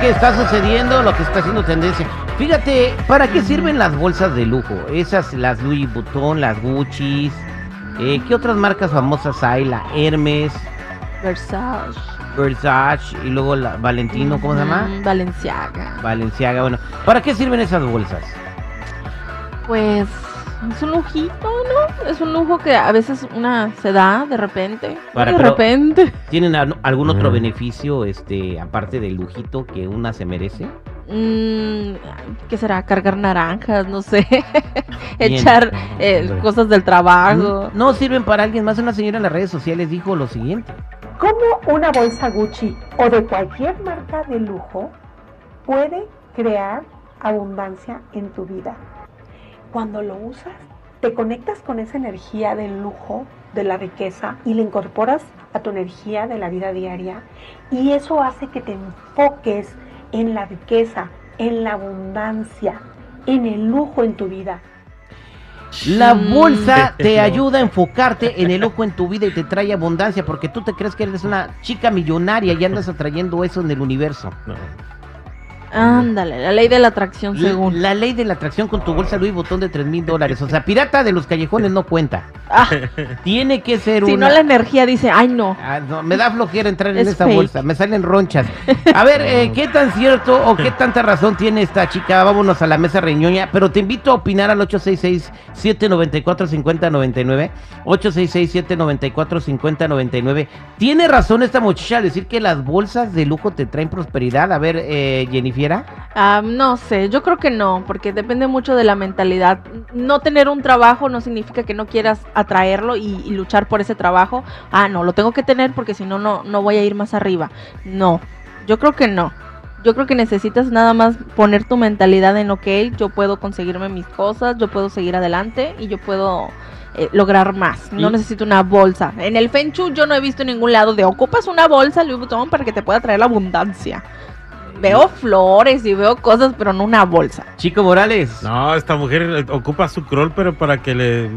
que está sucediendo, lo que está haciendo tendencia. Fíjate, ¿para qué sirven las bolsas de lujo? Esas, las Louis Vuitton, las Gucci. Eh, ¿Qué otras marcas famosas hay? La Hermes, Versace. Versace y luego la Valentino, ¿cómo se llama? Balenciaga. Valenciaga. Bueno, ¿para qué sirven esas bolsas? Pues es un lujito. Es un lujo que a veces una se da de repente. Para- de repente. ¿Tienen al- algún otro Mm. beneficio, este, aparte del lujito que una se merece? Mm, ¿Qué será? Cargar naranjas, no sé. Echar eh, Hombre. cosas del trabajo. No sirven para alguien más. Una señora en las redes sociales dijo lo siguiente. ¿Cómo una bolsa Gucci o de cualquier marca de lujo puede crear abundancia en tu vida? Cuando lo usas, te conectas con esa energía del lujo, de la riqueza y la incorporas a tu energía de la vida diaria y eso hace que te enfoques en la riqueza, en la abundancia, en el lujo en tu vida. La Mm. bolsa te ayuda a enfocarte en el ojo en tu vida y te trae abundancia porque tú te crees que eres una chica millonaria y andas atrayendo eso en el universo. No. Ándale, la ley de la atracción según. La ley de la atracción con tu bolsa Louis Vuitton de 3 mil dólares. O sea, pirata de los callejones no cuenta. Ah, Tiene que ser si una... no la energía dice, ay no. Ah, no, me da flojera entrar en Es esa fake. bolsa, me salen ronchas. A ver, eh, ¿qué tan cierto o qué tanta razón tiene esta chica? Vámonos a la mesa reñoña, pero te invito a opinar al 866-794-5099. 866-794-5099. ¿Tiene razón esta muchacha al decir que las bolsas de lujo te traen prosperidad? A ver, eh, Ah, no sé, yo creo que no, porque depende mucho de la mentalidad. No tener un trabajo no significa que no quieras atraerlo y, y luchar por ese trabajo. Ah, no, lo tengo que tener porque si no, no, no voy a ir más arriba. No, yo creo que no. Yo creo que necesitas nada más poner tu mentalidad en, ok, yo puedo conseguirme mis cosas, yo puedo seguir adelante y yo puedo eh, lograr más. No Y- necesito una bolsa. En el Fenchu yo no he visto en ningún lado de ocupas una bolsa Louis Vuitton para que te pueda traer la abundancia. Veo flores y veo cosas, pero no una bolsa. Chico Morales. No, esta mujer ocupa su crawl, pero para que le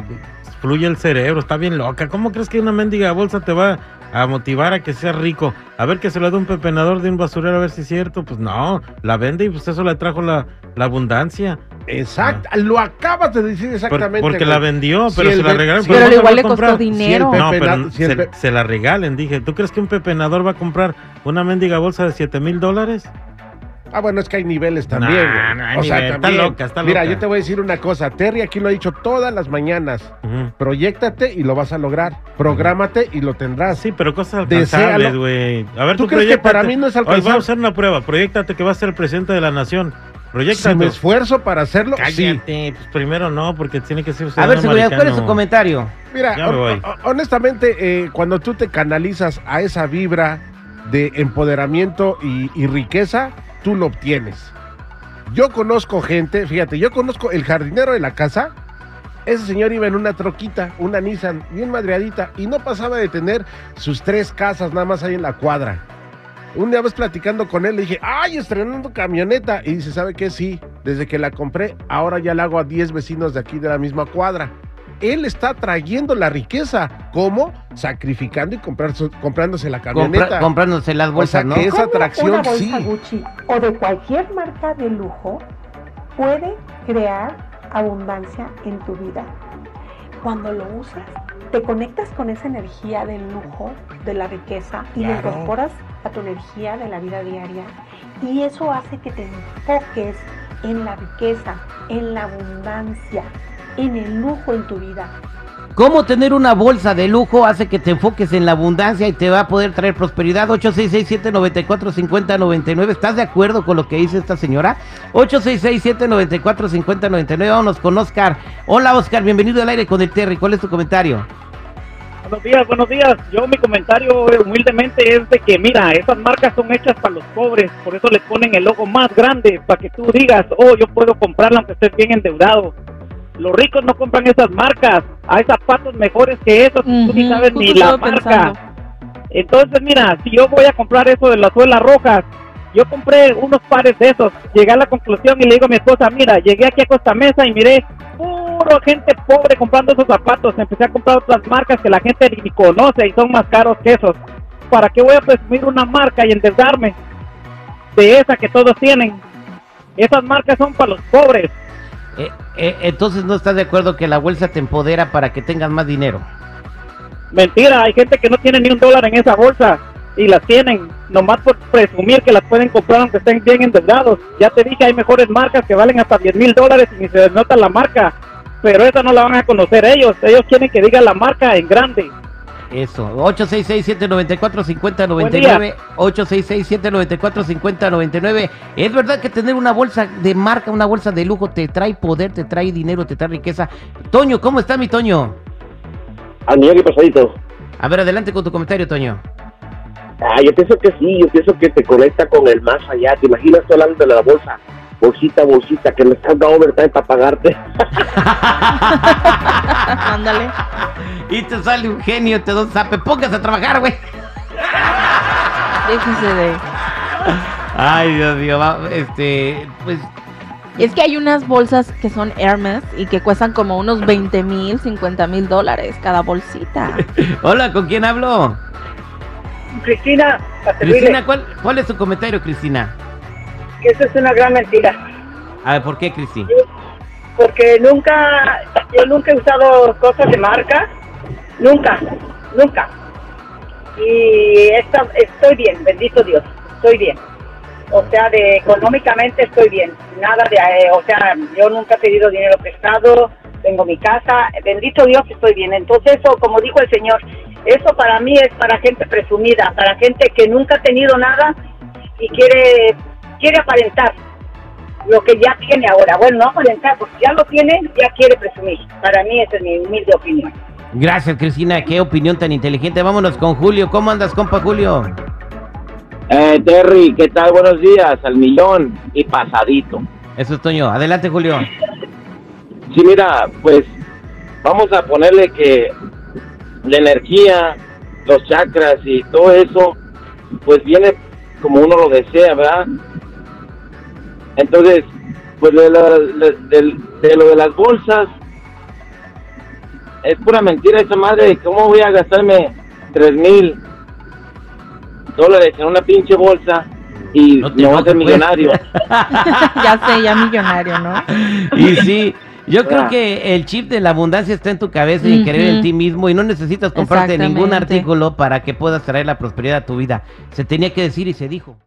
fluya el cerebro. Está bien loca. ¿Cómo crees que una mendiga bolsa te va a motivar a que seas rico? A ver que se lo dé un pepenador de un basurero, a ver si es cierto. Pues no, la vende y pues eso le trajo la, la abundancia. Exacto, lo acabas de decir Por- exactamente. porque güey. la vendió, pero se la regalaron. si pero no igual le costó comprar. dinero. Si No, pero si se la regalen, dije. ¿Tú crees que un pepenador va a comprar una mendiga bolsa de 7 mil dólares? Ah, bueno, es que hay niveles también. Nah, hay o sea, nivel, está también. loca, está Mira, loca. yo te voy a decir una cosa. Terry aquí lo ha dicho todas las mañanas. Ujú. Proyéctate y lo vas a lograr. Prográmate y lo tendrás. Sí, pero cosas alcanzables, güey. A ver, ¿Tú tú, crees que para mí no es Hoy alcanzable? vamos a hacer una prueba. Proyéctate que vas a ser el presidente de la nación. Si Proyéctate. me esfuerzo para hacerlo, sí. Cállate, pues primero no, porque tiene que ser A ver, seguridad, ¿cuál es su comentario? Mira, Ya me hon- voy. hon- honestamente, eh, cuando tú te canalizas a esa vibra de empoderamiento y, y riqueza, tú lo obtienes. Yo conozco gente, fíjate, yo conozco el jardinero de la casa. Ese señor iba en una troquita, una Nissan, bien madreadita, y no pasaba de tener sus tres casas nada más ahí en la cuadra. Un día platicando con él, le dije, ¡ay, estrenando camioneta! Y dice, ¿sabe qué? Sí, desde que la compré, ahora ya la hago a 10 vecinos de aquí de la misma cuadra. Él está trayendo la riqueza. ¿Cómo? Sacrificando y comprándose la Compra- camioneta. comprándose las O sea, bolsas, ¿no? que esa ¿Cómo atracción, una bolsa sí. Gucci o de cualquier marca de lujo puede crear abundancia en tu vida. Cuando lo usas, te conectas con esa energía del lujo, de la riqueza y la Claro. incorporas a tu energía de la vida diaria. Y eso hace que te enfoques en la riqueza, en la abundancia, en el lujo en tu vida. ¿Cómo tener una bolsa de lujo hace que te enfoques en la abundancia y te va a poder traer prosperidad? 866-794-5099. ¿Estás de acuerdo con lo que dice esta señora? 866-794-5099. Vámonos con Oscar. Hola, Oscar. Bienvenido al aire con el Terry. ¿Cuál es tu comentario? Buenos días, buenos días. Yo mi comentario eh, humildemente es de que mira, esas marcas son hechas para los pobres, por eso les ponen el logo más grande, para que tú digas, oh, yo puedo comprarla aunque estés bien endeudado. Los ricos no compran esas marcas, hay zapatos mejores que esos, tú ni sabes justo ni la marca. pensando. Entonces, mira, si yo voy a comprar eso de las suelas rojas, yo compré unos pares de esos. Llegué a la conclusión y le digo a mi esposa, mira, llegué aquí a Costa Mesa y miré puro gente pobre comprando esos zapatos. Empecé a comprar otras marcas que la gente ni conoce y son más caros que esos. ¿Para qué voy a presumir una marca y endeudarme de esa que todos tienen? Esas marcas son para los pobres. Eh, eh, entonces no estás de acuerdo que la bolsa te empodera para que tengas más dinero. Mentira, hay gente que no tiene ni un dólar en esa bolsa y las tienen, nomás por presumir que las pueden comprar aunque estén bien endeudados. Ya te dije, hay mejores marcas que valen hasta 10 mil dólares y ni se nota la marca, pero esa no la van a conocer ellos. Ellos quieren que diga la marca en grande. Eso, 866-794-5099, Buen día. 866-794-5099. Es verdad que tener una bolsa de marca, una bolsa de lujo, te trae poder, te trae dinero, te trae riqueza. Toño, ¿cómo está mi Toño? Al millón y pasadito. A ver, adelante con tu comentario, Toño. Ah, yo pienso que sí, yo pienso que te conecta con el más allá. ¿Te imaginas tú hablando de la bolsa? Bolsita, bolsita, que me salga overtime para pagarte. Ándale. Y te sale un genio, te un zape, póngase a trabajar, güey. Déjese de. Ay, Dios mío, va, este, pues, Es que hay unas bolsas que son Hermes y que cuestan como unos 20 mil, 50 mil dólares cada bolsita. hola, ¿con quién hablo? Cristina, Cristina, ¿cuál, ¿cuál es tu comentario, Cristina? Que eso es una gran mentira, A ver, ¿por qué, Cristi? porque nunca, yo nunca he usado cosas de marca, nunca, nunca. Y esta, estoy bien, bendito Dios, estoy bien. O sea, de económicamente estoy bien, nada de, eh, o sea, yo nunca he pedido dinero prestado, tengo mi casa, bendito Dios estoy bien. Entonces eso, como dijo el Señor, eso para mí es para gente presumida, para gente que nunca ha tenido nada y quiere quiere aparentar lo que ya tiene ahora. Bueno, no aparentar, porque ya lo tiene, ya quiere presumir. Para mí esa es mi humilde opinión. Gracias, Cristina, qué opinión tan inteligente. Vámonos con Julio. ¿Cómo andas, compa Julio? Eh, Terry, ¿qué tal? Buenos días, al millón y pasadito. Eso es Toño. Adelante, Julio. Sí, mira, pues vamos a ponerle que la energía, los chakras y todo eso, pues viene como uno lo desea, ¿verdad? Entonces, pues de, la- de- de- de lo de las bolsas, es pura mentira esa madre. ¿Cómo voy a gastarme tres mil dólares en una pinche bolsa y No me voy a pues. millonario? ya sé, ya millonario, ¿no? Y sí, yo creo que el chip de la abundancia está en tu cabeza y en creer en ti mismo y no necesitas comprarte ningún artículo para que puedas traer la prosperidad a tu vida. Se tenía que decir y se dijo.